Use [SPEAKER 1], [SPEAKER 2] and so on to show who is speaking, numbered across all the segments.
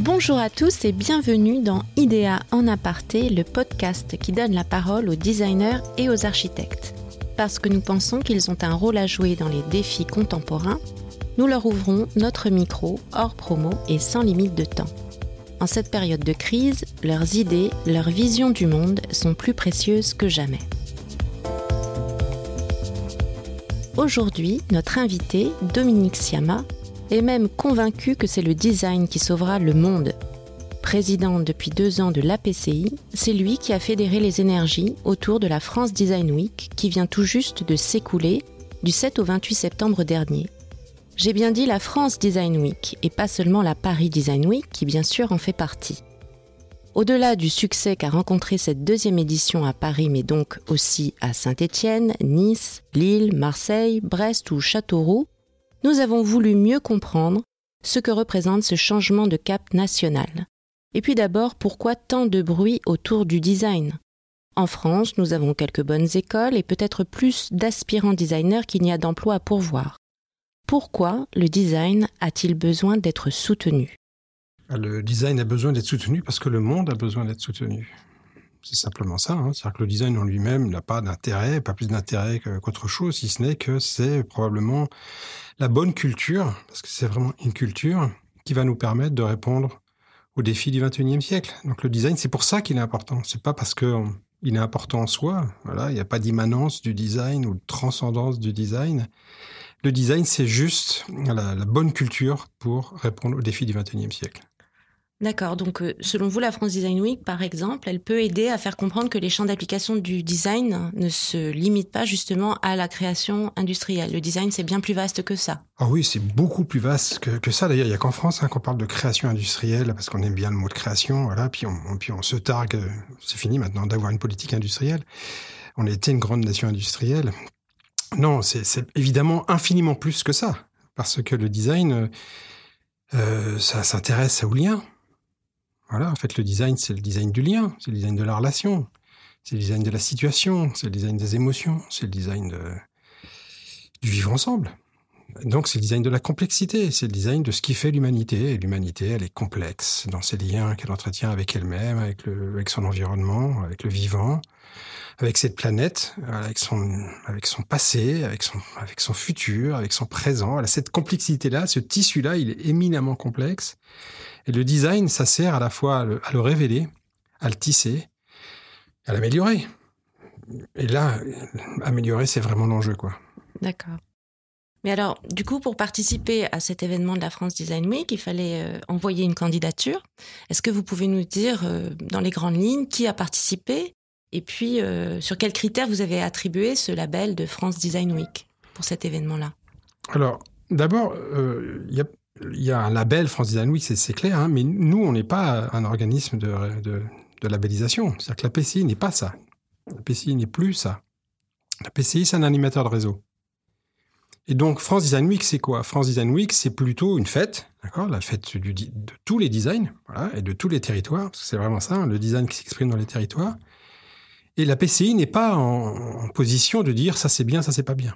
[SPEAKER 1] Bonjour à tous et bienvenue dans IDEA en aparté, le podcast qui donne la parole aux designers et aux architectes. Parce que nous pensons qu'ils ont un rôle à jouer dans les défis contemporains, nous leur ouvrons notre micro hors promo et sans limite de temps. En cette période de crise, leurs idées, leurs visions du monde sont plus précieuses que jamais. Aujourd'hui, notre invité, Dominique Siama, est même convaincu que c'est le design qui sauvera le monde. Président depuis deux ans de l'APCI, c'est lui qui a fédéré les énergies autour de la France Design Week qui vient tout juste de s'écouler du 7 au 28 septembre dernier. J'ai bien dit la France Design Week et pas seulement la Paris Design Week qui bien sûr en fait partie. Au-delà du succès qu'a rencontré cette deuxième édition à Paris, mais donc aussi à Saint-Étienne, Nice, Lille, Marseille, Brest ou Châteauroux, nous avons voulu mieux comprendre ce que représente ce changement de cap national. Et puis d'abord, pourquoi tant de bruit autour du design? En France, nous avons quelques bonnes écoles et peut-être plus d'aspirants designers qu'il n'y a d'emplois à pourvoir. Pourquoi le design a-t-il besoin d'être soutenu?
[SPEAKER 2] Le design a besoin d'être soutenu parce que le monde a besoin d'être soutenu. C'est simplement ça. Hein. C'est-à-dire que le design en lui-même n'a pas d'intérêt, pas plus d'intérêt qu'autre chose, si ce n'est que c'est probablement la bonne culture, parce que c'est vraiment une culture qui va nous permettre de répondre aux défis du 21e siècle. Donc le design, c'est pour ça qu'il est important. C'est pas parce que il est important en soi. Il n'y a pas d'immanence du design ou de transcendance du design. Le design, c'est juste la, la bonne culture pour répondre aux défis du 21e siècle.
[SPEAKER 1] D'accord. Donc, euh, selon vous, la France Design Week, par exemple, elle peut aider à faire comprendre que les champs d'application du design ne se limitent pas justement à la création industrielle. Le design, c'est bien plus vaste que ça.
[SPEAKER 2] Ah oui, c'est beaucoup plus vaste que, ça. D'ailleurs, il n'y a qu'en France hein, qu'on parle de création industrielle parce qu'on aime bien le mot de création. Voilà. Puis on, puis on se targue. Euh, c'est fini maintenant d'avoir une politique industrielle. On a été une grande nation industrielle. Non, c'est évidemment infiniment plus que ça parce que le design, euh, ça s'intéresse aux liens voilà, en fait, le design, c'est le design du lien, c'est le design de la relation, c'est le design de la situation, c'est le design des émotions, c'est le design du vivre ensemble. Donc, c'est le design de la complexité, c'est le design de ce qui fait l'humanité. Et l'humanité, elle est complexe dans ses liens qu'elle entretient avec elle-même, avec, avec son environnement, avec le vivant, avec cette planète, avec son, avec son passé, avec son, avec son futur, avec son présent. A cette complexité-là, ce tissu-là, il est éminemment complexe. Et le design, ça sert à la fois à le, révéler, à le tisser, à l'améliorer. Et là, améliorer, c'est vraiment l'enjeu, quoi.
[SPEAKER 1] D'accord. Mais alors, du coup, pour participer à cet événement de la France Design Week, il fallait euh, envoyer une candidature. Est-ce que vous pouvez nous dire, euh, dans les grandes lignes, qui a participé et puis euh, sur quels critères vous avez attribué ce label de France Design Week pour cet événement-là?
[SPEAKER 2] Alors, d'abord, il y a il y a un label France Design Week, c'est clair, hein, mais nous, on n'est pas un organisme de, labellisation. C'est-à-dire que la PCI n'est pas ça. La PCI n'est plus ça. La PCI, c'est un animateur de réseau. Et donc, France Design Week, c'est quoi? France Design Week, c'est plutôt une fête, La fête de tous les designs, et de tous les territoires, c'est vraiment ça, hein, le design qui s'exprime dans les territoires. Et la PCI n'est pas en, position de dire ça c'est bien, ça c'est pas bien.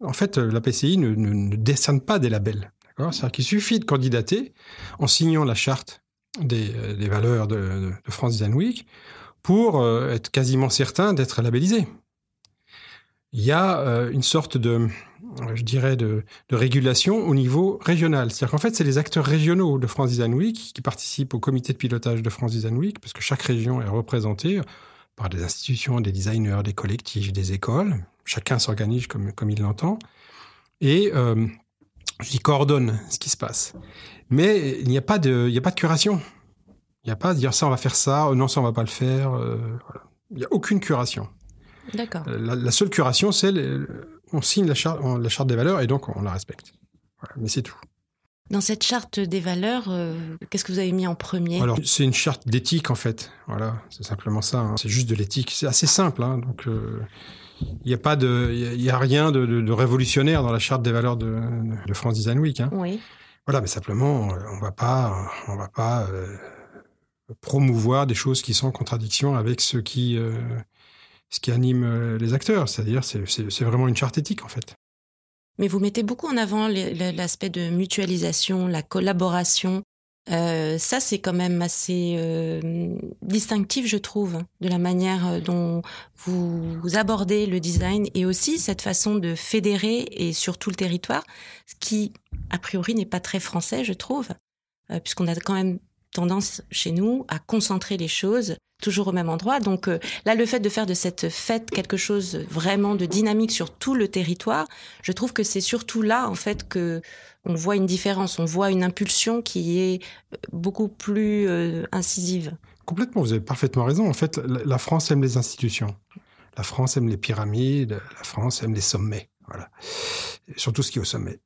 [SPEAKER 2] En fait, la PCI ne décerne pas des labels. C'est-à-dire qu'il suffit de candidater en signant la charte des, euh, valeurs de, France Design Week pour euh, être quasiment certain d'être labellisé. Il y a euh, une sorte de, je dirais, de, régulation au niveau régional. C'est-à-dire qu'en fait, c'est les acteurs régionaux de France Design Week qui participent au comité de pilotage de France Design Week, parce que chaque région est représentée par des institutions, des designers, des collectifs, des écoles. Chacun s'organise comme, comme il l'entend. Et je coordonne ce qui se passe. Mais il n'y a pas de, il n'y a pas de curation. Il n'y a pas de dire ça, on va faire ça, oh non, ça, on va pas le faire. Euh, il n'y a aucune curation.
[SPEAKER 1] D'accord.
[SPEAKER 2] Euh, la, seule curation, c'est on signe la charte, la charte des valeurs et donc on la respecte. mais c'est tout.
[SPEAKER 1] Dans cette charte des valeurs, euh, qu'est-ce que vous avez mis en premier?
[SPEAKER 2] Alors, c'est une charte d'éthique en fait. Voilà, c'est simplement ça. Hein. C'est juste de l'éthique. C'est assez simple. Hein. donc, il n'y a pas de, il y a rien de, de, révolutionnaire dans la charte des valeurs de, de France Design Week. Hein.
[SPEAKER 1] Oui.
[SPEAKER 2] Voilà, mais simplement, euh, on va pas, on va pas euh, promouvoir des choses qui sont en contradiction avec ce qui, euh, ce qui anime les acteurs. C'est-à-dire, c'est vraiment une charte éthique en fait.
[SPEAKER 1] Mais vous mettez beaucoup en avant l'aspect de mutualisation, la collaboration. Euh, ça, c'est quand même assez euh, distinctif, je trouve, de la manière euh, dont vous, abordez le design et aussi cette façon de fédérer et sur tout le territoire, ce qui, a priori, n'est pas très français, je trouve, puisqu'on a quand même tendance chez nous à concentrer les choses toujours au même endroit. Donc là, le fait de faire de cette fête quelque chose vraiment de dynamique sur tout le territoire, je trouve que c'est surtout là, en fait, que on voit une différence, on voit une impulsion qui est euh, beaucoup plus euh, incisive.
[SPEAKER 2] Complètement, vous avez parfaitement raison. En fait, la France aime les institutions. La France aime les pyramides, la France aime les sommets. Voilà. Surtout ce qui est au sommet.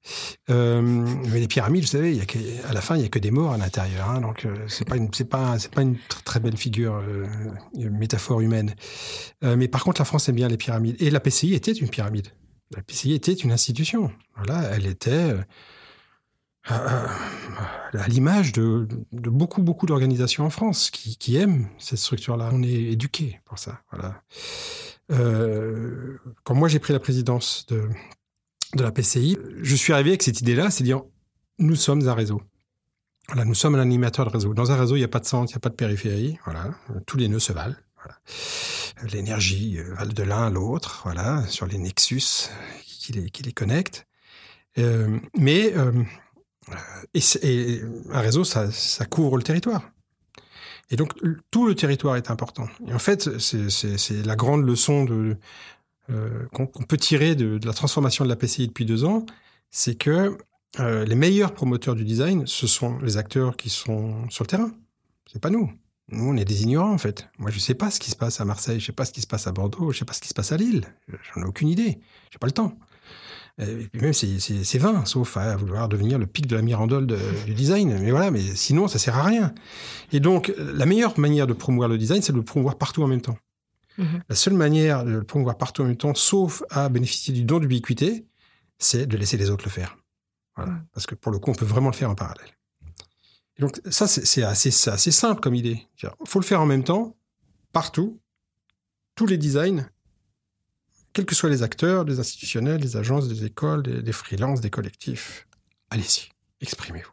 [SPEAKER 2] Euh, mais les pyramides, vous savez, il y a à la fin, il y a que des morts à l'intérieur. Hein, donc, une, c'est pas, une très belle figure, une métaphore humaine. mais par contre, la France aime bien les pyramides. Et la PCI était une pyramide. La PCI était une institution. Voilà, elle était à, l'image de, beaucoup, beaucoup d'organisations en France qui, aiment cette structure-là. On est éduqués pour ça. Voilà. Euh, quand moi j'ai pris la présidence de, la PCI, je suis arrivé avec cette idée-là, c'est dire nous sommes un réseau. Voilà, nous sommes un animateur de réseau. Dans un réseau, il n'y a pas de centre, il n'y a pas de périphérie. Voilà, tous les nœuds se valent. L'énergie euh, va de l'un à l'autre. Voilà, sur les nexus qui les, connectent. Euh, mais un réseau, ça, couvre le territoire. Et donc, tout le territoire est important. Et en fait, c'est la grande leçon euh, qu'on peut tirer de, la transformation de la PCI depuis deux ans, c'est que euh, les meilleurs promoteurs du design, ce sont les acteurs qui sont sur le terrain. C'est pas nous. Nous, on est des ignorants, en fait. Moi, je sais pas ce qui se passe à Marseille, je sais pas ce qui se passe à Bordeaux, je sais pas ce qui se passe à Lille. J'en ai aucune idée. J'ai pas le temps. Et puis même, c'est vain, sauf à vouloir devenir le pic de la mirandole du design. Mais voilà, mais sinon, ça sert à rien. Et donc, la meilleure manière de promouvoir le design, c'est de le promouvoir partout en même temps. Mhm. La seule manière de le promouvoir partout en même temps, sauf à bénéficier du don d'ubiquité, c'est de laisser les autres le faire. Voilà. Parce que pour le coup, on peut vraiment le faire en parallèle. Et donc, ça, c'est assez, assez simple comme idée. Il faut le faire en même temps, partout, tous les designs, quels que soient les acteurs, les institutionnels, les agences, les écoles, des, freelances, des collectifs. Allez-y, exprimez-vous.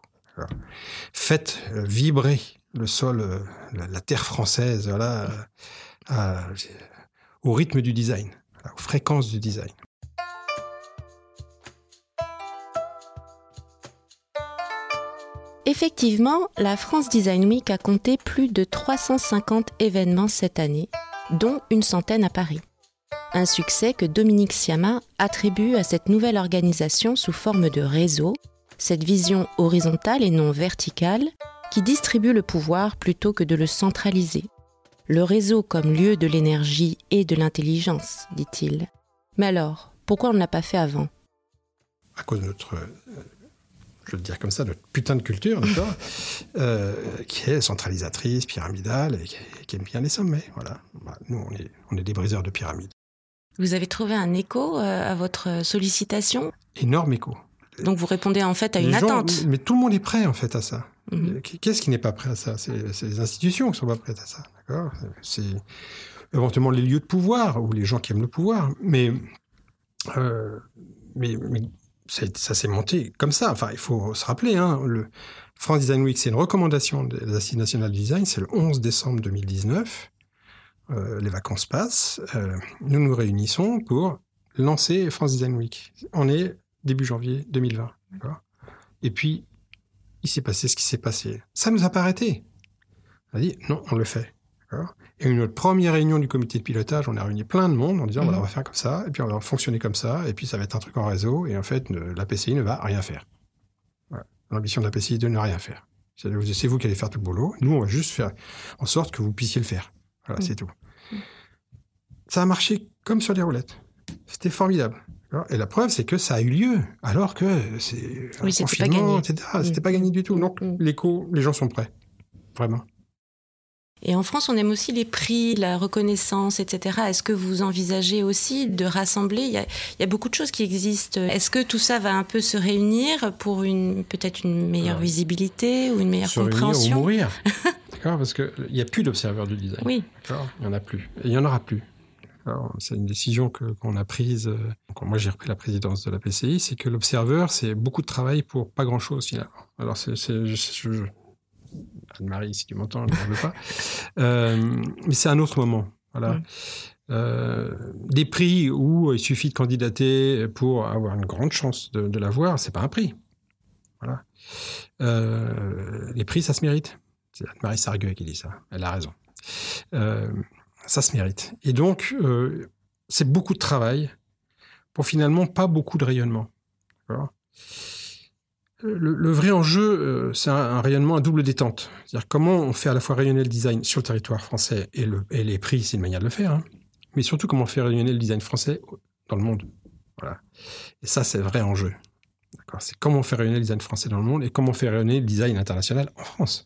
[SPEAKER 2] Faites euh, vibrer le sol, euh, la, terre française, euh, au rythme du design, aux fréquences du design.
[SPEAKER 1] Effectivement, la France Design Week a compté plus de 350 événements cette année, dont une centaine à Paris. Un succès que Dominique Siama attribue à cette nouvelle organisation sous forme de réseau, cette vision horizontale et non verticale qui distribue le pouvoir plutôt que de le centraliser. Le réseau comme lieu de l'énergie et de l'intelligence, dit-il. Mais alors, pourquoi on ne l'a pas fait avant?
[SPEAKER 2] À cause de notre, euh, je veux dire comme ça, notre putain de culture, d'accord euh, Qui est centralisatrice, pyramidale, et qui, aime bien les sommets. Voilà. Bah, nous, on est, on est des briseurs de pyramides.
[SPEAKER 1] Vous avez trouvé un écho euh, à votre sollicitation?
[SPEAKER 2] Énorme écho.
[SPEAKER 1] Donc vous répondez en fait à une attente.
[SPEAKER 2] Mais tout le monde est prêt en fait à ça. Mhm. Qu'est-ce qui n'est pas prêt à ça? C'est les institutions qui sont pas prêtes à ça. D'accord? C'est éventuellement les lieux de pouvoir ou les gens qui aiment le pouvoir. Mais, euh, mais, ça, s'est monté comme ça. Enfin, il faut se rappeler, hein, le France Design Week, c'est une recommandation des Assises nationales du design. C'est le 11 décembre 2019. Euh, les vacances passent, euh, nous nous réunissons pour lancer France Design Week. On est début janvier 2020. Et puis, il s'est passé ce qui s'est passé. Ça nous a pas arrêté. On a dit, non, on le fait. Et une autre première réunion du comité de pilotage, on a réuni plein de monde en disant, voilà, on va mhm. faire comme ça, et puis on va fonctionner comme ça, et puis ça va être un truc en réseau, et en fait, la PCI ne va rien faire. L'ambition de la PCI est de ne rien faire. C'est vous qui allez faire tout le boulot. Nous, on va juste faire en sorte que vous puissiez le faire. Voilà, mm. c'est tout. Ça a marché comme sur les roulettes. C'était formidable. Et la preuve, c'est que ça a eu lieu, alors que c'est
[SPEAKER 1] oui, un confinement,
[SPEAKER 2] etc. C'était pas gagné du tout. Donc, mm. l'écho, les gens sont prêts. Vraiment.
[SPEAKER 1] Et en France, on aime aussi les prix, la reconnaissance, etc. Est-ce que vous envisagez aussi de rassembler? Il y, a, beaucoup de choses qui existent. Est-ce que tout ça va un peu se réunir pour une peut-être une meilleure visibilité ou une meilleure
[SPEAKER 2] se
[SPEAKER 1] compréhension
[SPEAKER 2] ou mourir. D'accord Parce qu'il n'y a plus d'observateurs du design.
[SPEAKER 1] Oui.
[SPEAKER 2] Il n'y en a plus. Et il n'y en aura plus. C'est une décision qu'on a prise. Quand moi j'ai repris la présidence de la PCI, c'est que l'observeur, c'est beaucoup de travail pour pas grand-chose finalement. Alors c'est Anne-Marie, si tu m'entends, je ne veux pas. Euh, mais c'est un autre moment. Voilà. Euh, des prix où il suffit de candidater pour avoir une grande chance de, de l'avoir, c'est pas un prix. Voilà. Euh, les prix, ça se mérite. C'est Anne-Marie Sargueux qui dit ça. Elle a raison. Ça se mérite. Et donc, c'est beaucoup de travail pour finalement pas beaucoup de rayonnement. Le, le, vrai enjeu, euh, c'est un, rayonnement à double détente. C'est-à-dire comment on fait à la fois rayonner le design sur le territoire français et, le, et les prix, c'est une manière de le faire, hein, mais surtout comment faire rayonner le design français dans le monde. Voilà. Et ça, c'est le vrai enjeu. C'est comment faire rayonner le design français dans le monde et comment faire rayonner le design international en France.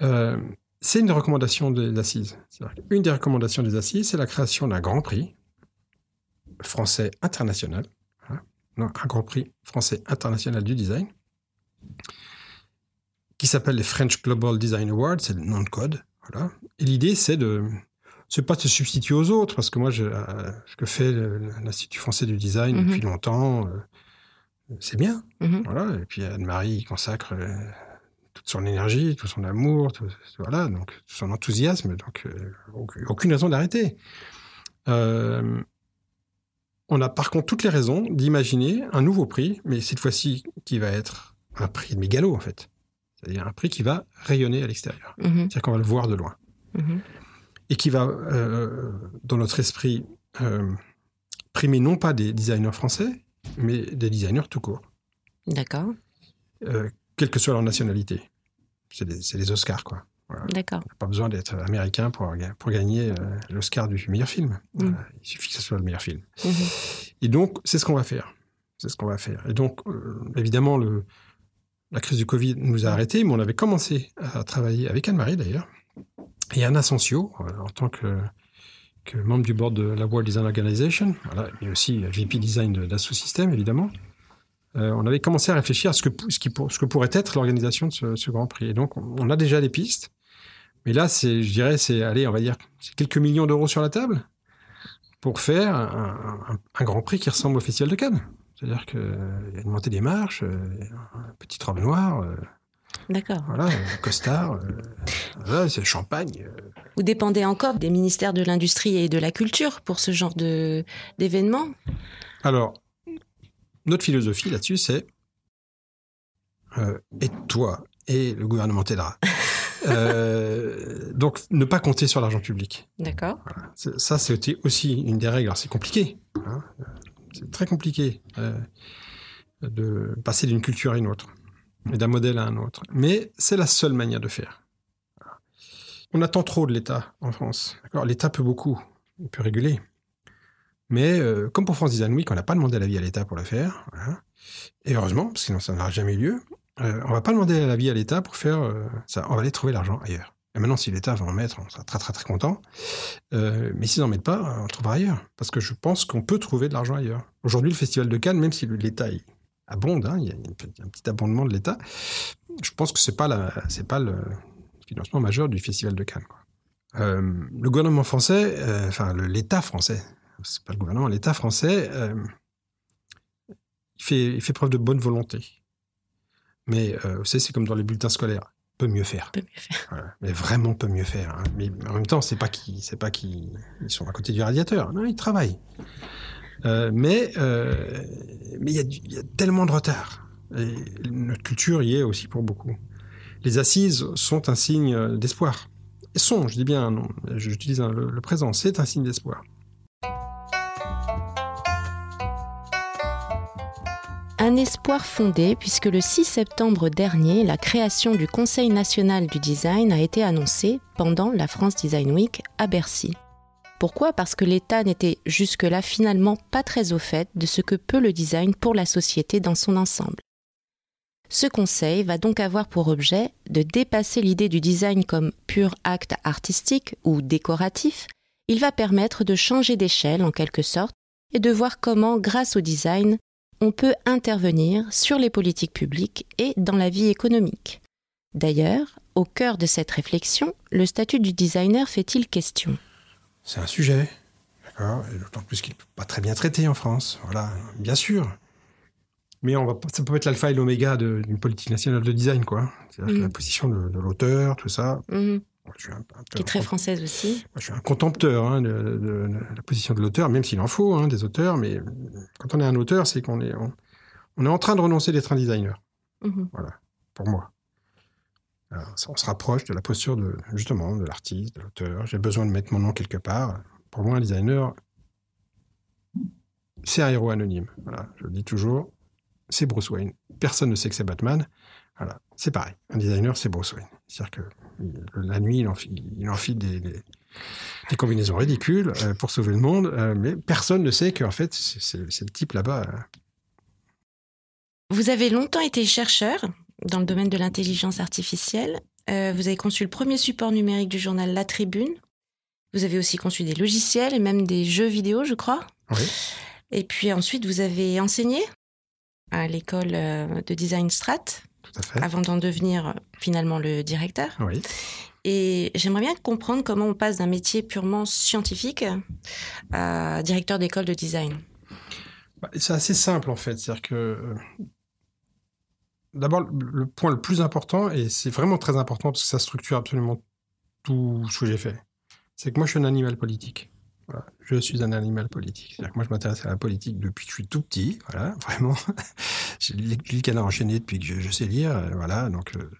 [SPEAKER 2] Euh, c'est une des recommandations des assises. Une des recommandations des assises, c'est la création d'un grand prix français international, un grand prix français international du design, qui s'appelle les French Global Design Awards, c'est le nom de code. Voilà. Et l'idée, c'est de, c'est pas de se substituer aux autres, parce que moi, je, euh, ce que fait l'Institut français du design mm -hmm. depuis longtemps, euh, c'est bien. Mm -hmm. Voilà. Et puis Anne-Marie consacre euh, toute son énergie, tout son amour, tout, voilà, donc tout son enthousiasme, donc euh, aucune raison d'arrêter. Euh, on a par contre toutes les raisons d'imaginer un nouveau prix, mais cette fois-ci qui va être un prix de mégalo en fait, c'est-à-dire un prix qui va rayonner à l'extérieur, -hmm. c'est-à-dire qu'on va le voir de loin, -hmm. et qui va, euh, dans notre esprit, euh, primer non pas des designers français, mais des designers tout court.
[SPEAKER 1] D'accord.
[SPEAKER 2] Euh, quelle que soit leur nationalité. C'est des, des, Oscars, quoi.
[SPEAKER 1] Voilà. D'accord.
[SPEAKER 2] Pas besoin d'être américain pour, pour gagner euh, l'Oscar du meilleur film. Mm. Voilà. Il suffit que ce soit le meilleur film. Mm -hmm. Et donc, c'est ce qu'on va faire. C'est ce qu'on va faire. Et donc, euh, évidemment, le, la crise du Covid nous a arrêtés, mais on avait commencé à travailler avec Anne-Marie, d'ailleurs, et Anna Sensio, euh, en tant que, que, membre du board de la World Design Organization, voilà, et aussi VP Design d'Asso System, évidemment. Euh, on avait commencé à réfléchir à ce que, ce qui, ce que pourrait être l'organisation de ce, ce, Grand Prix. Et donc, on a déjà des pistes. Mais là, c'est, je dirais, c'est, allez, on va dire, c'est quelques millions d'euros sur la table pour faire un, un, un, Grand Prix qui ressemble au Festival de Cannes. C'est-à-dire qu'il y a une montée des marches, euh, une petite robe noire. Euh,
[SPEAKER 1] D'accord.
[SPEAKER 2] Voilà, costard. voilà, c'est le champagne.
[SPEAKER 1] Vous dépendez encore des ministères de l'Industrie et de la Culture pour ce genre de, d'événements
[SPEAKER 2] Alors, notre philosophie là-dessus, c'est euh, aide-toi et le gouvernement t'aidera. euh, donc, ne pas compter sur l'argent public.
[SPEAKER 1] D'accord.
[SPEAKER 2] Voilà. Ça, c'était aussi une des règles. Alors, c'est compliqué. Hein c'est très compliqué euh, de passer d'une culture à une autre et d'un modèle à un autre. Mais c'est la seule manière de faire. On attend trop de l'État en France. L'État peut beaucoup. Il peut réguler. Mais euh, comme pour France Design Week, on n'a pas demandé l'avis à l'État pour le faire. Voilà. Et heureusement, parce que sinon ça n'aura jamais eu lieu. Euh, on va pas demander l'avis à l'État pour faire euh, ça. On va aller trouver l'argent ailleurs. Et maintenant, si l'État va en mettre, on sera très très très content. Euh, mais s'ils n'en mettent pas, on trouvera ailleurs. Parce que je pense qu'on peut trouver de l'argent ailleurs. Aujourd'hui, le Festival de Cannes, même si l'État abonde, hein, il y a un petit abondement de l'État, je pense que c'est pas la, c'est pas le financement majeur du Festival de Cannes. Euh, le gouvernement français, enfin l'État français, c'est pas le gouvernement, l'État français, il fait preuve de bonne volonté. Mais euh, vous savez, c'est comme dans les bulletins scolaires, peut mieux faire.
[SPEAKER 1] Peut mieux faire.
[SPEAKER 2] Voilà. Mais vraiment peut mieux faire. Hein. Mais en même temps, c'est pas qu'ils, c'est pas qu'ils sont à côté du radiateur. Non, ils travaillent. Euh, mais euh, mais il y, y, a tellement de retard. Et notre culture y est aussi pour beaucoup. Les assises sont un signe d'espoir. Sont, je dis bien, non, j'utilise le, le présent, c'est un signe d'espoir.
[SPEAKER 1] Un espoir fondé puisque le 6 septembre dernier, la création du Conseil national du design a été annoncée pendant la France Design Week à Bercy. Pourquoi? Parce que l'État n'était jusque-là finalement pas très au fait de ce que peut le design pour la société dans son ensemble. Ce conseil va donc avoir pour objet de dépasser l'idée du design comme pur acte artistique ou décoratif. Il va permettre de changer d'échelle en quelque sorte et de voir comment, grâce au design, on peut intervenir sur les politiques publiques et dans la vie économique. D'ailleurs, au cœur de cette réflexion, le statut du designer fait-il question?
[SPEAKER 2] C'est un sujet, d'accord? D'autant plus qu'il n'est pas très bien traité en France. Voilà, bien sûr. Mais on va, ça peut être l'alpha et l'oméga d'une politique nationale de design, quoi. C'est-à-dire
[SPEAKER 1] Mhm.
[SPEAKER 2] la position de, de l'auteur, tout ça.
[SPEAKER 1] Mhm.
[SPEAKER 2] Je suis un, un peu
[SPEAKER 1] Qui est très française aussi.
[SPEAKER 2] Moi, je suis un contempteur hein, de, de- de la position de l'auteur, même s'il en faut hein, des auteurs. Mais quand on est un auteur, c'est qu'on est, on, on est en train de renoncer d'être un designer,
[SPEAKER 1] Mhm.
[SPEAKER 2] pour moi. Alors, on se rapproche de la posture de justement de l'artiste, de l'auteur. J'ai besoin de mettre mon nom quelque part. Pour moi, un designer, c'est un héros anonyme. Voilà, je le dis toujours. C'est Bruce Wayne. Personne ne sait que c'est Batman. Voilà, c'est pareil. Un designer, c'est Bruce Wayne. C'est-à-dire que la nuit, il enfile, il enfile des, des- des combinaisons ridicules euh, pour sauver le monde, euh, mais personne ne sait qu'en fait, c'est le type là-bas. euh.
[SPEAKER 1] Vous avez longtemps été chercheur dans le domaine de l'intelligence artificielle. Euh, vous avez conçu le premier support numérique du journal La Tribune. Vous avez aussi conçu des logiciels et même des jeux vidéo, je crois.
[SPEAKER 2] Oui.
[SPEAKER 1] Et puis ensuite, vous avez enseigné à l'école de design Strat
[SPEAKER 2] Tout à fait.
[SPEAKER 1] avant d'en devenir euh, finalement le directeur.
[SPEAKER 2] Oui.
[SPEAKER 1] Et j'aimerais bien comprendre comment on passe d'un métier purement scientifique à directeur d'école de design.
[SPEAKER 2] Bah, C'est assez simple en fait. C'est-à-dire que euh, d'abord le point le plus important et c'est vraiment très important parce que ça structure absolument tout ce que j'ai fait. C'est que moi je suis un animal politique. Je suis un animal politique. C'est-à-dire que moi je m'intéresse à la politique depuis que je suis tout petit. Voilà, vraiment. J'ai le canard enchaîné depuis que je, sais lire. euh, Voilà, donc euh,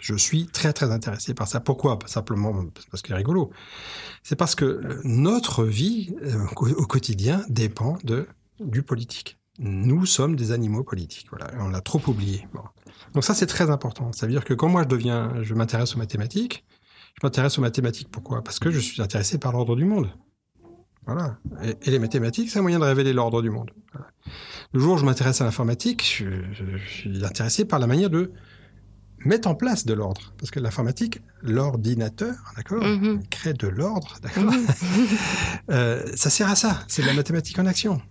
[SPEAKER 2] je suis très très intéressé par ça. Pourquoi? Simplement parce qu'il est rigolo. C'est parce que euh, notre vie au quotidien dépend de du politique. Nous sommes des animaux politiques. Voilà, on l'a trop oublié. Donc ça c'est très important. Ça veut dire que quand moi je je m'intéresse aux mathématiques. Je m'intéresse aux mathématiques. Pourquoi? Parce que je suis intéressé par l'ordre du monde. Voilà. Et, et les mathématiques, c'est un moyen de révéler l'ordre du monde. Voilà. Le jour où je m'intéresse à l'informatique, je, je- je suis intéressé par la manière de mettre en place de l'ordre. Parce que l'informatique, l'ordinateur, d'accord,
[SPEAKER 1] Mhm.
[SPEAKER 2] il crée de l'ordre, d'accord?
[SPEAKER 1] Mhm.
[SPEAKER 2] Euh, ça sert à ça. C'est de la mathématique en action.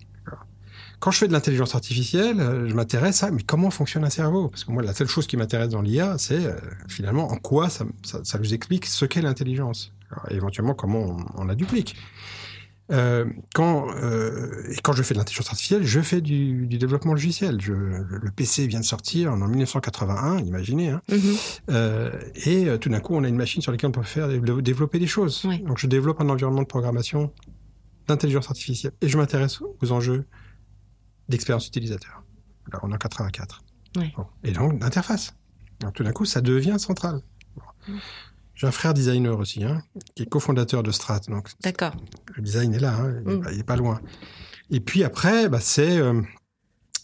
[SPEAKER 2] Quand je fais de l'intelligence artificielle, euh, je m'intéresse à mais comment fonctionne un cerveau? Parce que moi, la seule chose qui m'intéresse dans l'IA, c'est euh, finalement en quoi ça, ça, ça nous explique ce qu'est l'intelligence. Éventuellement, comment on, on la duplique. Euh, quand, euh, et quand je fais de l'intelligence artificielle, je fais du, du développement logiciel. Je, le, PC vient de sortir en 1981, imaginez. Hein,
[SPEAKER 1] Mhm.
[SPEAKER 2] euh, et tout d'un coup, on a une machine sur laquelle on peut faire dév- développer des choses.
[SPEAKER 1] Oui.
[SPEAKER 2] Donc, je développe un environnement de programmation d'intelligence artificielle et je m'intéresse aux enjeux d'expérience utilisateur. Là, on est en 84.
[SPEAKER 1] Oui.
[SPEAKER 2] Bon. Et donc, d'interface. Donc, tout d'un coup, ça devient central. Bon.
[SPEAKER 1] Mm.
[SPEAKER 2] J'ai un frère designer aussi, hein, qui est cofondateur de Strat. Donc,
[SPEAKER 1] D'accord.
[SPEAKER 2] le design est là, hein, il, est
[SPEAKER 1] Mm.
[SPEAKER 2] pas, il est pas loin. Et puis après, bah, c'est euh,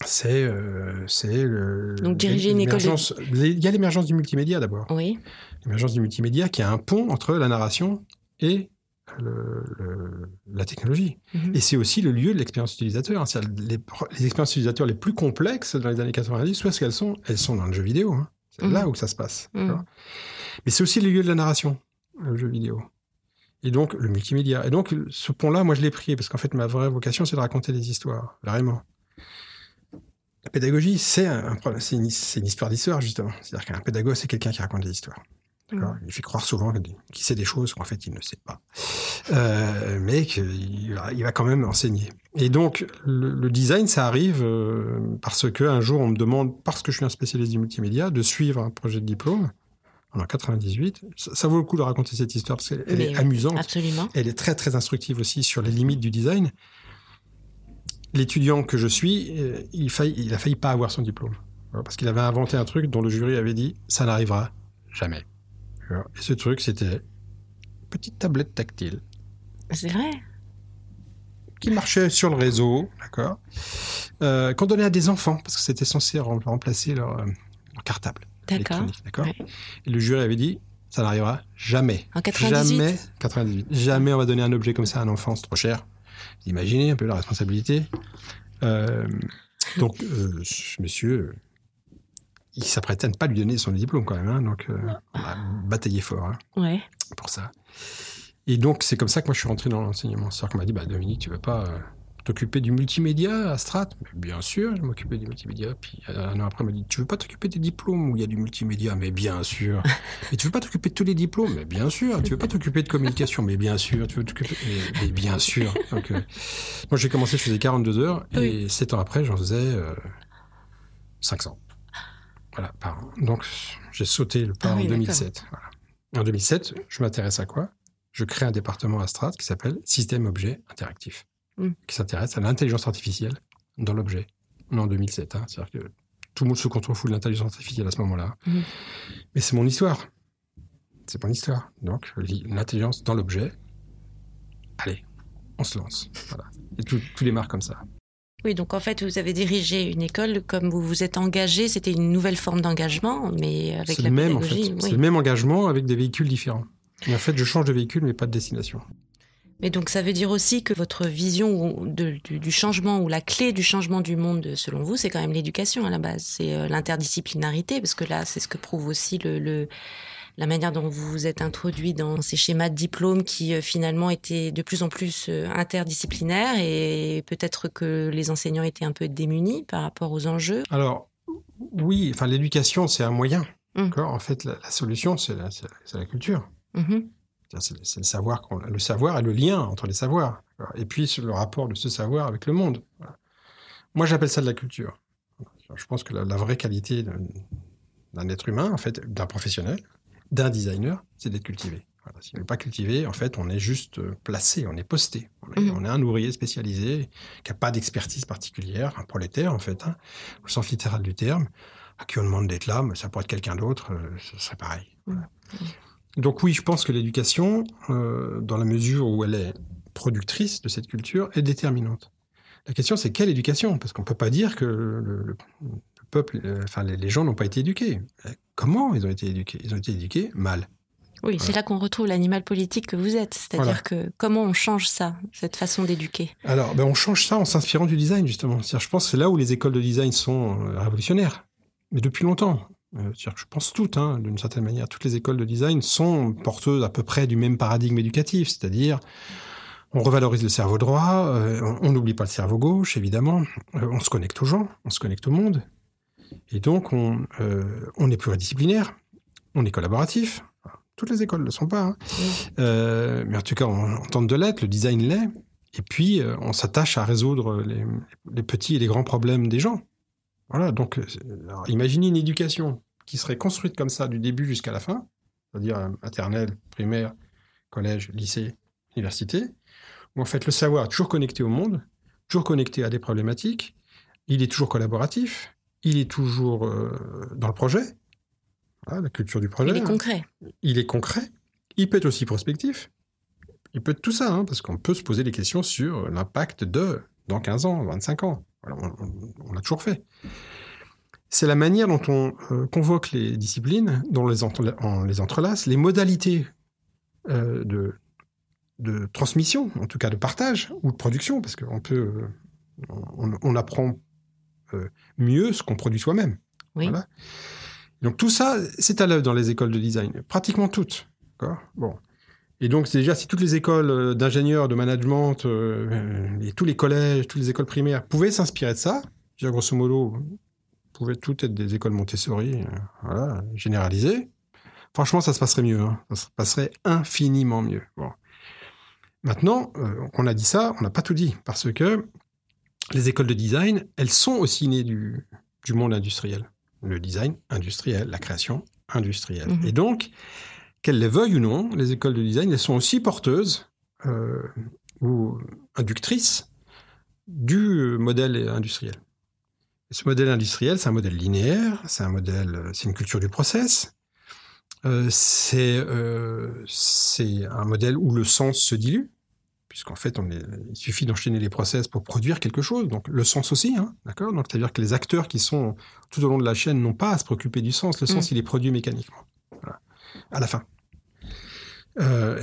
[SPEAKER 2] c'est euh, c'est le-
[SPEAKER 1] Donc, diriger une école de-
[SPEAKER 2] Il y a l'émergence du multimédia d'abord.
[SPEAKER 1] Oui.
[SPEAKER 2] L'émergence du multimédia qui est un pont entre la narration et le- le- la technologie.
[SPEAKER 1] Mhm.
[SPEAKER 2] Et c'est aussi le lieu de l'expérience utilisateur. Les, les expériences utilisateurs les plus complexes dans les années 90, où est-ce qu'elles sont Elles sont dans le jeu vidéo. hein. C'est
[SPEAKER 1] Mhm.
[SPEAKER 2] là où ça se passe.
[SPEAKER 1] Mhm.
[SPEAKER 2] Mais c'est aussi le lieu de la narration, le jeu vidéo. Et donc, le multimédia. Et donc, ce pont-là, moi, je l'ai pris, parce qu'en fait, ma vraie vocation, c'est de raconter des histoires, vraiment. La pédagogie, c'est un, un une, c'est une histoire d'histoire, justement. C'est-à-dire qu'un pédagogue, c'est quelqu'un qui raconte des histoires. D'accord Il fait croire souvent qu'il sait des choses qu'en fait, il ne sait pas. Euh, mais qu'il va, il va quand même enseigner. Et donc, le, le design, ça arrive euh, parce que un jour, on me demande, parce que je suis un spécialiste du multimédia, de suivre un projet de diplôme en 98. Ça, ça vaut le coup de raconter cette histoire parce qu'elle est
[SPEAKER 1] oui,
[SPEAKER 2] amusante.
[SPEAKER 1] Absolument.
[SPEAKER 2] Elle est très très instructive aussi sur les limites du design. L'étudiant que je suis, euh, il, failli- il a failli pas avoir son diplôme. Parce qu'il avait inventé un truc dont le jury avait dit ça n'arrivera jamais. Et ce truc, c'était une petite tablette tactile
[SPEAKER 1] C'est vrai.
[SPEAKER 2] qui marchait sur le réseau, d'accord euh, Qu'on donnait à des enfants, parce que c'était censé rem- remplacer leur, euh, leur cartable
[SPEAKER 1] D'accord.
[SPEAKER 2] électronique, d'accord
[SPEAKER 1] Ouais.
[SPEAKER 2] Et le jury avait dit ça n'arrivera jamais.
[SPEAKER 1] En 98.
[SPEAKER 2] Jamais, 98. Jamais on va donner un objet comme ça à un enfant, c'est trop cher. Imaginez un peu la responsabilité. Euh, donc, euh, monsieur, il s'apprêtait à ne pas lui donner son diplôme quand même. hein, donc, euh, on a bataillé fort hein,
[SPEAKER 1] Ouais.
[SPEAKER 2] pour ça. Et donc, c'est comme ça que moi je suis rentré dans l'enseignement. C'est-à-dire qu'on m'a dit, bah, Dominique, tu veux pas euh, t'occuper du multimédia à Strat? Mais Bien sûr, je m'occuper du multimédia. Puis euh, un an après, on m'a dit, tu veux pas t'occuper des diplômes où il y a du multimédia? Mais bien sûr. Mais tu veux pas t'occuper de tous les diplômes? Mais bien sûr. Tu veux pas t'occuper de communication? Mais bien sûr. Tu veux t'occuper mais, mais bien sûr. Donc, euh, moi, j'ai commencé, je faisais 42 heures. Et
[SPEAKER 1] Oui.
[SPEAKER 2] 7 ans après, j'en faisais euh, 500. Voilà. Donc, j'ai sauté le pas
[SPEAKER 1] Ah
[SPEAKER 2] en
[SPEAKER 1] oui,
[SPEAKER 2] 2007. Voilà. En 2007, je m'intéresse à quoi? Je crée un département à Strat qui s'appelle Système Objet Interactif,
[SPEAKER 1] Mm.
[SPEAKER 2] qui s'intéresse à l'intelligence artificielle dans l'objet. On est en 2007, hein, c'est-à-dire que tout le monde se contrefou de l'intelligence artificielle à ce moment-là.
[SPEAKER 1] Mm.
[SPEAKER 2] Mais c'est mon histoire. C'est mon histoire. Donc, l'intelligence dans l'objet, allez, on se lance. Voilà. Et tout, tout démarre comme ça.
[SPEAKER 1] Oui, donc en fait, vous avez dirigé une école, comme vous vous êtes engagé, c'était une nouvelle forme d'engagement, mais avec la
[SPEAKER 2] le même, en fait. C'est le même engagement avec des véhicules différents. Et en fait, je change de véhicule, mais pas de destination.
[SPEAKER 1] Mais donc ça veut dire aussi que votre vision de- du, du changement ou la clé du changement du monde, selon vous, c'est quand même l'éducation à la base. C'est euh, l'interdisciplinarité, parce que là, c'est ce que prouve aussi le, le- la manière dont vous vous êtes introduit dans ces schémas de diplôme qui euh, finalement étaient de plus en plus euh, interdisciplinaires et peut-être que les enseignants étaient un peu démunis par rapport aux enjeux.
[SPEAKER 2] Alors, oui, enfin, l'éducation, c'est un moyen. D'accord en fait, la, la solution, c'est la, culture.
[SPEAKER 1] Mhm.
[SPEAKER 2] C'est-à-dire, C'est le savoir, le savoir et le lien entre les savoirs. Et puis, le rapport de ce savoir avec le monde. Voilà. Moi, j'appelle ça de la culture. Je pense que la, la vraie qualité d'un d'un être humain, en fait, d'un professionnel, d'un designer, c'est d'être cultivé. Voilà. Si on n'est pas cultivé, en fait, on est juste euh, placé, on est posté. On est,
[SPEAKER 1] Mhm.
[SPEAKER 2] on est un ouvrier spécialisé qui n'a pas d'expertise particulière, un prolétaire, en fait, hein, au sens littéral du terme, à qui on demande d'être là, mais ça pourrait être quelqu'un d'autre, euh, ce serait pareil. Voilà. Donc oui, je pense que l'éducation, euh, dans la mesure où elle est productrice de cette culture, est déterminante. La question, c'est quelle éducation? Parce qu'on ne peut pas dire que le, le- le peuple, euh, enfin les, les gens n'ont pas été éduqués. Comment ils ont été éduqués? Ils ont été éduqués mal.
[SPEAKER 1] Oui, c'est là qu'on retrouve l'animal politique que vous êtes. C'est-à-dire
[SPEAKER 2] Voilà.
[SPEAKER 1] que comment on change ça, cette façon d'éduquer?
[SPEAKER 2] Alors, ben, on change ça en s'inspirant du design, justement. Je pense que c'est là où les écoles de design sont euh, révolutionnaires. Mais depuis longtemps. Euh, que je pense toutes, hein, d'une certaine manière, toutes les écoles de design sont porteuses à peu près du même paradigme éducatif. C'est-à-dire, on revalorise le cerveau droit, euh, on on n'oublie pas le cerveau gauche, évidemment. Euh, on se connecte aux gens, on se connecte au monde. Et donc, on, euh, on est pluridisciplinaire, on est collaboratif. Toutes les écoles ne le sont pas. hein. Euh, mais en tout cas, on, on tente de l'être, le design l'est. Et puis, euh, on s'attache à résoudre les, les petits et les grands problèmes des gens. Voilà, donc, alors, imaginez une éducation qui serait construite comme ça du début jusqu'à la fin, c'est-à-dire maternelle, primaire, collège, lycée, université, où en fait le savoir est toujours connecté au monde, toujours connecté à des problématiques, il est toujours collaboratif, il est toujours euh, dans le projet, Voilà, la culture du projet.
[SPEAKER 1] Il est concret.
[SPEAKER 2] il est concret, il peut être aussi prospectif, il peut être tout ça, hein, parce qu'on peut se poser des questions sur l'impact de dans 15 ans, 25 ans. Voilà, on, on- on l'a toujours fait. C'est la manière dont on euh, convoque les disciplines, dont les on les entrelace, les modalités euh, de, de transmission, en tout cas de partage ou de production, parce qu'on peut, euh, on, on apprend mieux ce qu'on produit soi-même.
[SPEAKER 1] Oui.
[SPEAKER 2] Voilà. Donc tout ça, c'est à l'œuvre dans les écoles de design, pratiquement toutes. Bon. Et donc déjà, si toutes les écoles euh, d'ingénieurs, de management, euh, et tous les collèges, toutes les écoles primaires pouvaient s'inspirer de ça, je veux dire, grosso modo, pouvaient toutes être des écoles Montessori, euh, voilà, généralisées. Franchement, ça se passerait mieux. hein. Ça se passerait infiniment mieux. Bon. Maintenant, euh, on a dit ça, on n'a pas tout dit, parce que les écoles de design, elles sont aussi nées du, du monde industriel. Le design industriel, la création industrielle.
[SPEAKER 1] Mhm.
[SPEAKER 2] Et donc, qu'elles les veuillent ou non, les écoles de design, elles sont aussi porteuses euh, ou inductrices du modèle industriel. Et ce modèle industriel, c'est un modèle linéaire, c'est un modèle, euh, c'est une culture du process. Euh, c'est euh, c'est un modèle où le sens se dilue, puisqu'en fait, on est, il suffit d'enchaîner les process pour produire quelque chose. Donc le sens aussi, hein, d'accord? Donc c'est-à-dire que les acteurs qui sont tout au long de la chaîne n'ont pas à se préoccuper du sens. Le sens, il est produit mécaniquement, Voilà. à la fin. Euh,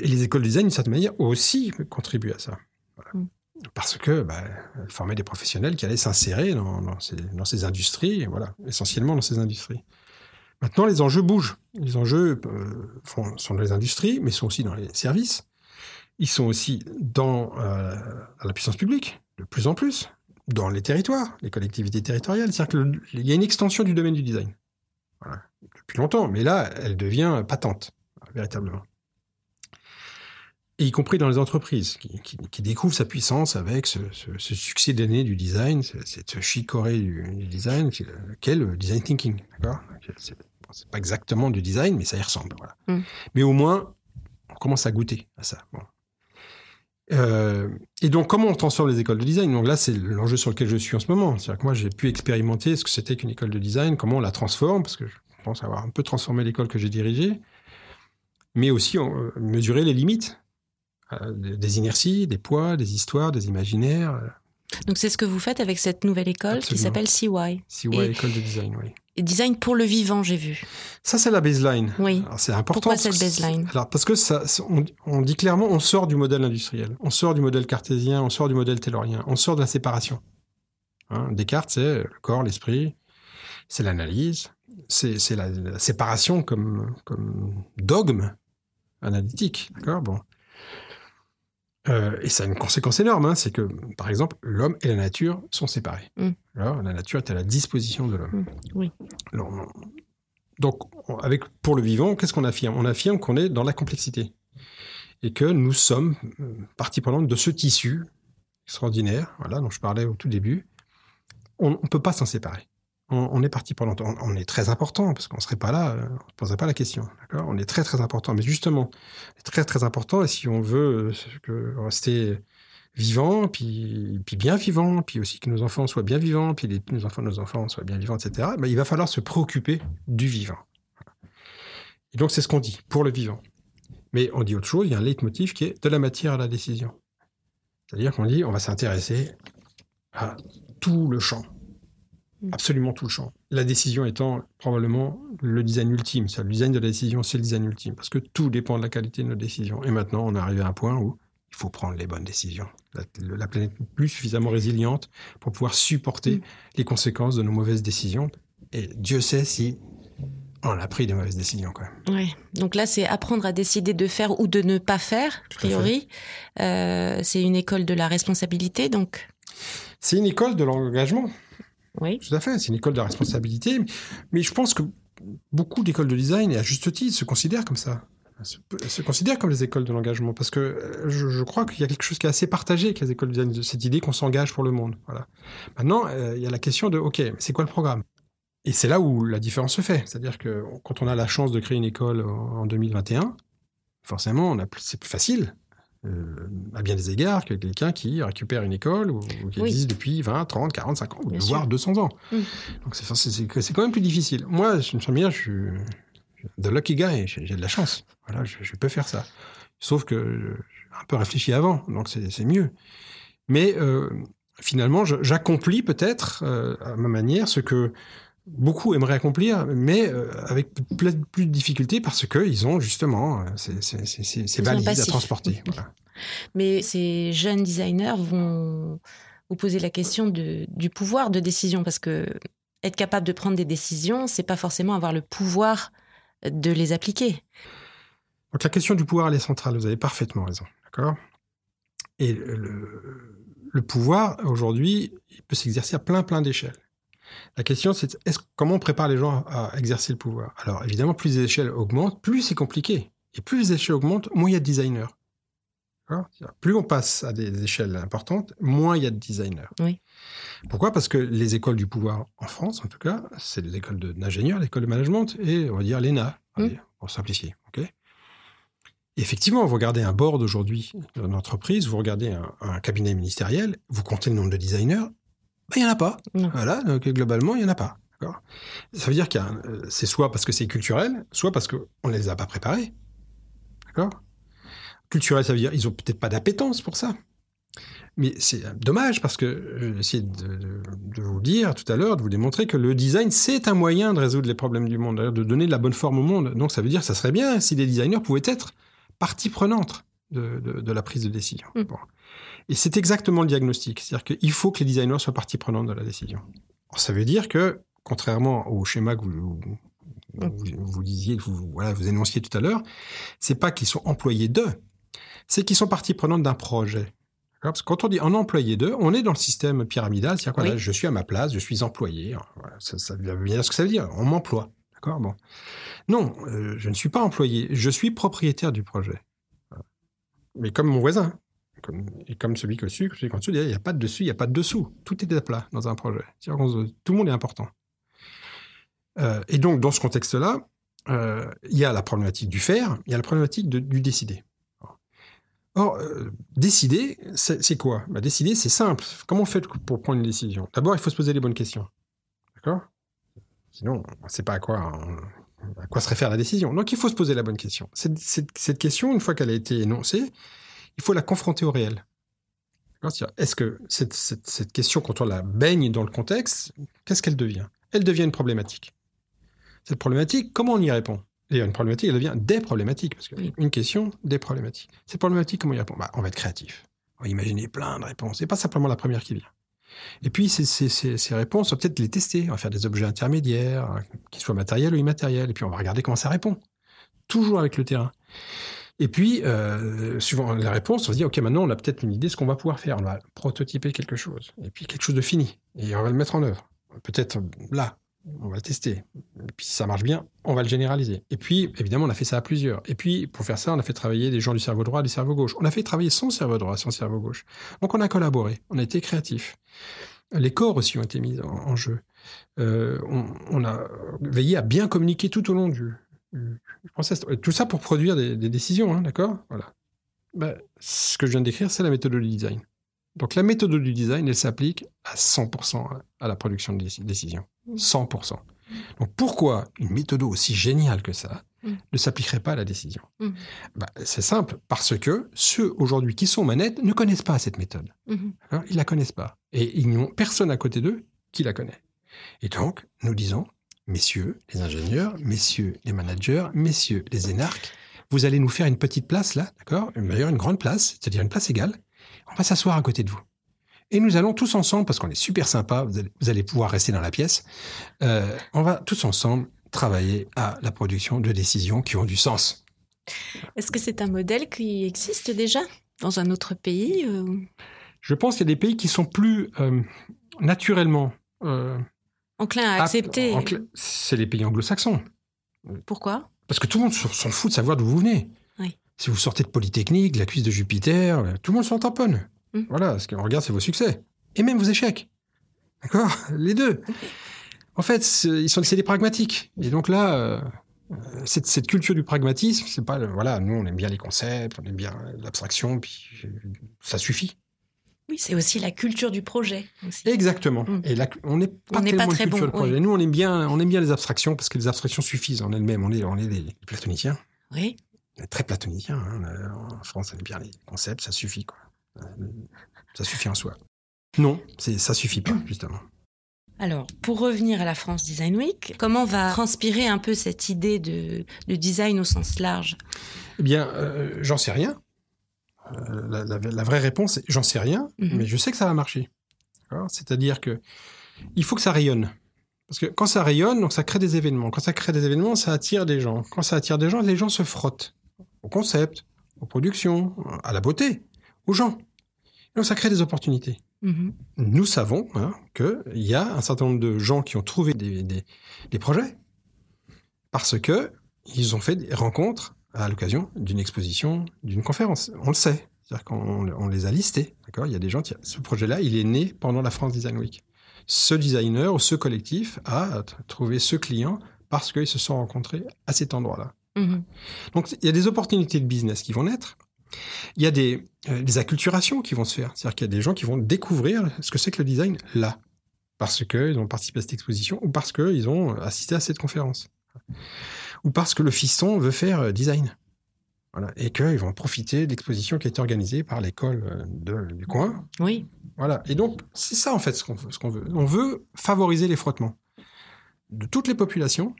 [SPEAKER 2] et, et les écoles de design, d'une certaine manière, ont aussi contribué à ça. Voilà.
[SPEAKER 1] Mm.
[SPEAKER 2] Parce que bah, elles formaient des professionnels qui allaient s'insérer dans, dans, ces, dans ces industries, voilà, essentiellement dans ces industries. Maintenant, les enjeux bougent. Les enjeux euh, font- sont dans les industries, mais sont aussi dans les services. Ils sont aussi dans euh, la puissance publique, de plus en plus, dans les territoires, les collectivités territoriales. C'est-à-dire qu'il y a une extension du domaine du design. Voilà. Depuis longtemps, mais là, elle devient patente, véritablement. et y compris dans les entreprises, qui, découvrent sa puissance avec ce, succès d'année du design, cette chicorée du, du design, qu'est le design thinking. D'accord? C'est pas exactement du design, mais ça y ressemble. Voilà. Mm. Mais au moins, on commence à goûter à ça. Euh, et donc, comment on transforme les écoles de design? Donc là, c'est l'enjeu sur lequel je suis en ce moment. C'est-à-dire que moi, j'ai pu expérimenter ce que c'était qu'une école de design, comment on la transforme, parce que je pense avoir un peu transformé l'école que j'ai dirigée, mais aussi euh, mesurer les limites euh, des inerties, des poids, des histoires, des imaginaires.
[SPEAKER 1] Donc c'est ce que vous faites avec cette nouvelle école qui s'appelle CY.
[SPEAKER 2] CY, école de design, oui.
[SPEAKER 1] Design pour le vivant, j'ai vu.
[SPEAKER 2] Ça, c'est la baseline.
[SPEAKER 1] Oui.
[SPEAKER 2] C'est important.
[SPEAKER 1] Pourquoi cette baseline?
[SPEAKER 2] Alors parce que ça, on, dit clairement, on sort du modèle industriel, on sort du modèle cartésien, on sort du modèle taylorien, on sort de la séparation. Hein, Descartes, c'est le corps, l'esprit, c'est l'analyse, c'est la, séparation comme, comme dogme analytique. D'accord? Bon. Euh, et ça a une conséquence énorme, hein, c'est que, par exemple, l'homme et la nature sont séparés. Mm. la nature est à la disposition de l'homme.
[SPEAKER 1] Mm. Oui.
[SPEAKER 2] donc, avec, pour le vivant, qu'est-ce qu'on affirme? On affirme qu'on est dans la complexité et que nous sommes euh, partie prenante de ce tissu extraordinaire, voilà, dont je parlais au tout début. On ne peut pas s'en séparer on, est parti pendant. On, on, est très important parce qu'on serait pas là, euh, on ne poserait pas la question. D'accord? On est très très important. Mais justement, très très important. Et si on veut euh, rester vivant, puis, puis bien vivant, puis aussi que nos enfants soient bien vivants, puis les, nos enfants nos enfants soient bien vivants, etc. Ben, il va falloir se préoccuper du vivant. Et donc c'est ce qu'on dit pour le vivant. Mais on dit autre chose. Il y a un leitmotiv qui est de la matière à la décision. C'est-à-dire qu'on dit on va s'intéresser à tout le champ. Absolument tout le champ. La décision étant probablement le design ultime. le design de la décision, c'est le design ultime, parce que tout dépend de la qualité de nos décisions. Et maintenant, on est arrivé à un point où il faut prendre les bonnes décisions. La, planète n'est plus suffisamment résiliente pour pouvoir supporter mm. les conséquences de nos mauvaises décisions. Et Dieu sait si on a pris des mauvaises décisions quand même.
[SPEAKER 1] Oui, donc là c'est apprendre à décider de faire ou de ne pas faire, a priori. Euh, c'est une école de la responsabilité, donc.
[SPEAKER 2] C'est une école de l'engagement.
[SPEAKER 1] Oui.
[SPEAKER 2] Tout à fait, c'est une école de responsabilité. Mais je pense que beaucoup d'écoles de design, et à juste titre, se considèrent comme ça. Se, considèrent comme les écoles de l'engagement. Parce que euh, je, crois qu'il y a quelque chose qui est assez partagé avec les écoles de design, cette idée qu'on s'engage pour le monde. Voilà. Maintenant, euh, il y a la question de, OK, c'est quoi le programme? Et c'est là où la différence se fait. C'est-à-dire que quand on a la chance de créer une école en 2021, forcément, c'est plus facile euh, à bien des égards que quelqu'un qui récupère une école ou, qui existe depuis 20, 30, 40, 50 ou voire 200 ans. Mm. Donc c'est quand même plus difficile. Moi, je me sens bien, je suis the lucky guy, j'ai de la chance. Voilà, je, peux faire ça. Sauf que j'ai un peu réfléchi avant, donc c'est mieux. Mais euh, finalement, j'accomplis peut-être euh, à ma manière ce que beaucoup aimeraient accomplir, mais euh, avec plus, de difficultés parce qu'ils ont justement euh, ces valises à transporter.
[SPEAKER 1] Mais ces jeunes designers vont vous poser la question du pouvoir de décision parce que être capable de prendre des décisions, c'est pas forcément avoir le pouvoir de les appliquer.
[SPEAKER 2] Donc la question du pouvoir, elle est centrale. Vous avez parfaitement raison, d'accord? Et le, le pouvoir aujourd'hui, il peut s'exercer à plein plein d'échelles. La question, c'est est comment on prépare les gens à exercer le pouvoir? Alors, évidemment, plus les échelles augmentent, plus c'est compliqué. Et plus les échelles augmentent, moins il y a de designers. Plus on passe à des échelles importantes, moins il y a de designers.
[SPEAKER 1] Oui.
[SPEAKER 2] Pourquoi? Parce que les écoles du pouvoir en France, en tout cas, c'est les écoles d'ingénieurs, l'école de management et on va dire l'ENA, mmh. pour simplifier. Effectivement, vous regardez un board aujourd'hui d'une entreprise, vous regardez un, un, cabinet ministériel, vous comptez le nombre de designers, ben, il n'y en a pas. Voilà, donc globalement, il n'y en a pas. Ça veut dire que euh, c'est soit parce que c'est culturel, soit parce qu'on ne les a pas préparés. D'accord Culturel, ça veut dire qu'ils n'ont peut-être pas d'appétence pour ça. Mais c'est dommage parce que j'ai essayé de, de, vous dire tout à l'heure, de vous démontrer que le design, c'est un moyen de résoudre les problèmes du monde, de donner de la bonne forme au monde. Donc ça veut dire que ça serait bien si les designers pouvaient être partie prenante de, de la prise de décision. Mmh. Et c'est exactement le diagnostic. C'est-à-dire qu'il faut que les designers soient partie prenante de la décision. ça veut dire que, contrairement au schéma que vous, vous, disiez, vous, voilà, vous énonciez tout à l'heure, c'est pas qu'ils sont employés d'eux, c'est qu'ils sont partie prenante d'un projet. Parce que quand on dit en employé d'eux, on est dans le système pyramidal, c'est-à-dire que je suis à ma place, je suis employé. ça, ça veut ce que ça veut dire. On m'emploie. D'accord? Bon. Non, euh, je ne suis pas employé, je suis propriétaire du projet mais comme mon voisin. Et comme celui que celui qu'en dessous, il n'y a pas de dessus, il n'y a pas de dessous. Tout est à plat dans un projet. Tout le monde est important. Euh, et donc, dans ce contexte-là, euh, il y a la problématique du faire, il y a la problématique du décider. Or, euh, décider, c'est quoi? Bah, Décider, c'est simple. Comment on fait pour prendre une décision? D'abord, il faut se poser les bonnes questions. D'accord? Sinon, on ne sait pas à quoi, à quoi se réfère la décision. Donc, il faut se poser la bonne question. Cette question, une fois qu'elle a été énoncée, il faut la confronter au réel. Est-ce que cette, cette, cette, question, quand on la baigne dans le contexte, qu'est-ce qu'elle devient? Elle devient une problématique. Cette problématique, comment on y répond? Et une problématique, elle devient des problématiques, parce qu'une question, des problématiques. Cette problématique, comment on y répond? Bah, On va être créatif. On va imaginer plein de réponses, et pas simplement la première qui vient. Et puis, ces, ces, ces, réponses, on va peut-être les tester. On va faire des objets intermédiaires, qu'ils soient matériels ou immatériels, et puis on va regarder comment ça répond. Toujours avec le terrain. Et puis, euh, suivant la réponse, on se dit, OK, maintenant, on a peut-être une idée de ce qu'on va pouvoir faire. On va prototyper quelque chose, et puis quelque chose de fini, et on va le mettre en œuvre. Peut-être là, on va le tester. Et puis, si ça marche bien, on va le généraliser. Et puis, évidemment, on a fait ça à plusieurs. Et puis, pour faire ça, on a fait travailler des gens du cerveau droit du cerveau gauche. On a fait travailler son cerveau droit, son cerveau gauche. Donc, on a collaboré, on a été créatifs. Les corps aussi ont été mis en, jeu. Euh, on, a veillé à bien communiquer tout au long du, tout ça pour produire des, décisions, hein, d'accord? Voilà. Ben, ce que je viens d'écrire, c'est la méthode du design. Donc la méthode du design, elle s'applique à 100% à la production de décisions. 100%. Mmh. Donc pourquoi une méthode aussi géniale que ça mmh. ne s'appliquerait pas à la décision? Mmh. ben, C'est simple, parce que ceux aujourd'hui qui sont manettes ne connaissent pas cette méthode. Ils la connaissent pas. Et ils n'ont personne à côté d'eux qui la connaît. Et donc, nous disons, messieurs les ingénieurs, messieurs les managers, messieurs les énarques, vous allez nous faire une petite place là, d'accord? D'ailleurs, une grande place, c'est-à-dire une place égale. On va s'asseoir à côté de vous. Et nous allons tous ensemble, parce qu'on est super sympa, vous allez, pouvoir rester dans la pièce, euh, on va tous ensemble travailler à la production de décisions qui ont du sens.
[SPEAKER 1] Est-ce que c'est un modèle qui existe déjà dans un autre pays euh?
[SPEAKER 2] Je pense qu'il y a des pays qui sont plus euh, naturellement
[SPEAKER 1] Enclin à accepter.
[SPEAKER 2] c'est les pays anglo-saxons.
[SPEAKER 1] Pourquoi?
[SPEAKER 2] Parce que tout le monde s'en fout de savoir d'où vous venez. Si vous sortez de Polytechnique, la cuisse de Jupiter, tout le monde s'en tamponne. Hum. Voilà, ce qu'on regarde, c'est vos succès. Et même vos échecs. D'accord? Les deux. En fait, ils sont, c'est des pragmatiques. Et donc là, euh, cette, cette, culture du pragmatisme, c'est pas, voilà, nous, on aime bien les concepts, on aime bien l'abstraction, puis ça suffit.
[SPEAKER 1] Oui, c'est aussi la culture du projet.
[SPEAKER 2] Exactement. Mm. Et on n'est pas, on très bon, projet. Nous, on aime bien, on aime bien les abstractions parce que les abstractions suffisent en elles-mêmes. On est, on est des platoniciens.
[SPEAKER 1] Oui.
[SPEAKER 2] très platoniciens. Hein. En France, on aime bien les concepts. Ça suffit, quoi. Ça suffit en soi. Non, c'est ça suffit pas, justement.
[SPEAKER 1] Alors, pour revenir à la France Design Week, comment va transpirer un peu cette idée de, design au sens large?
[SPEAKER 2] Eh bien, euh, j'en sais rien. Euh, la, vraie réponse, j'en sais rien, mhm. mais je sais que ça va marcher. C'est-à-dire que il faut que ça rayonne. Parce que quand ça rayonne, donc ça crée des événements. Quand ça crée des événements, ça attire des gens. Quand ça attire des gens, les gens se frottent au concept, aux productions, à la beauté, aux gens. donc ça crée des opportunités. Mhm. Nous savons hein, qu'il y a un certain nombre de gens qui ont trouvé des, des projets parce que ils ont fait des rencontres à l'occasion d'une exposition, d'une conférence. On le sait. C'est-à-dire qu'on on les a listés. D'accord? Il y a des gens qui. Ce projet-là, il est né pendant la France Design Week. Ce designer ou ce collectif a trouvé ce client parce qu'ils se sont rencontrés à cet endroit-là. Mhm. Donc, il y a des opportunités de business qui vont naître. Il y a des, euh, des acculturations qui vont se faire. C'est-à-dire qu'il y a des gens qui vont découvrir ce que c'est que le design là. Parce qu'ils ont participé à cette exposition ou parce qu'ils ont assisté à cette conférence ou parce que le fiston veut faire euh, design. Voilà. Et qu'ils vont profiter de l'exposition qui a été organisée par l'école euh, du coin.
[SPEAKER 1] Oui.
[SPEAKER 2] Voilà. Et donc, c'est ça, en fait, ce qu'on veut. On veut favoriser les frottements de toutes les populations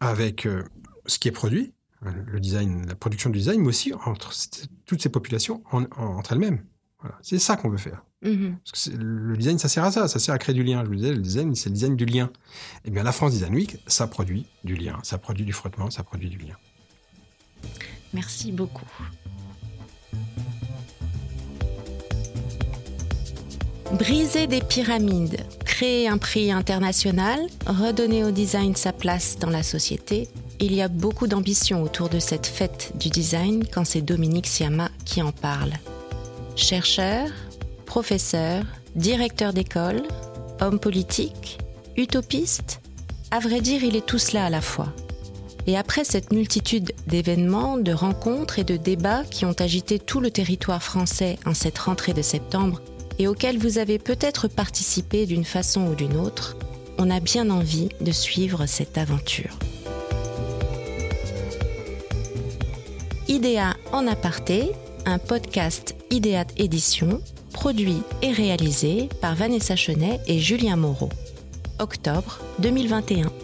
[SPEAKER 2] avec euh, ce qui est produit, le design, la production du design, mais aussi entre toutes ces populations entre elles-mêmes. C'est ça qu'on veut faire. Mhm. le design, ça sert à ça, ça sert à créer du lien. Je vous disais, le design, c'est le design du lien. Eh bien, la France Design Week, ça produit du lien, ça produit du frottement, ça produit du lien.
[SPEAKER 1] Merci beaucoup. Briser des pyramides, créer un prix international, redonner au design sa place dans la société, il y a beaucoup d'ambition autour de cette fête du design quand c'est Dominique Siama qui en parle. Chercheur, professeur, directeur d'école, homme politique, utopiste, à vrai dire, il est tout cela à la fois. Et après cette multitude d'événements, de rencontres et de débats qui ont agité tout le territoire français en cette rentrée de septembre et auxquels vous avez peut-être participé d'une façon ou d'une autre, on a bien envie de suivre cette aventure. Idéa en aparté, un podcast Idéat Édition, produit et réalisé par Vanessa Chenet et Julien Moreau. Octobre 2021.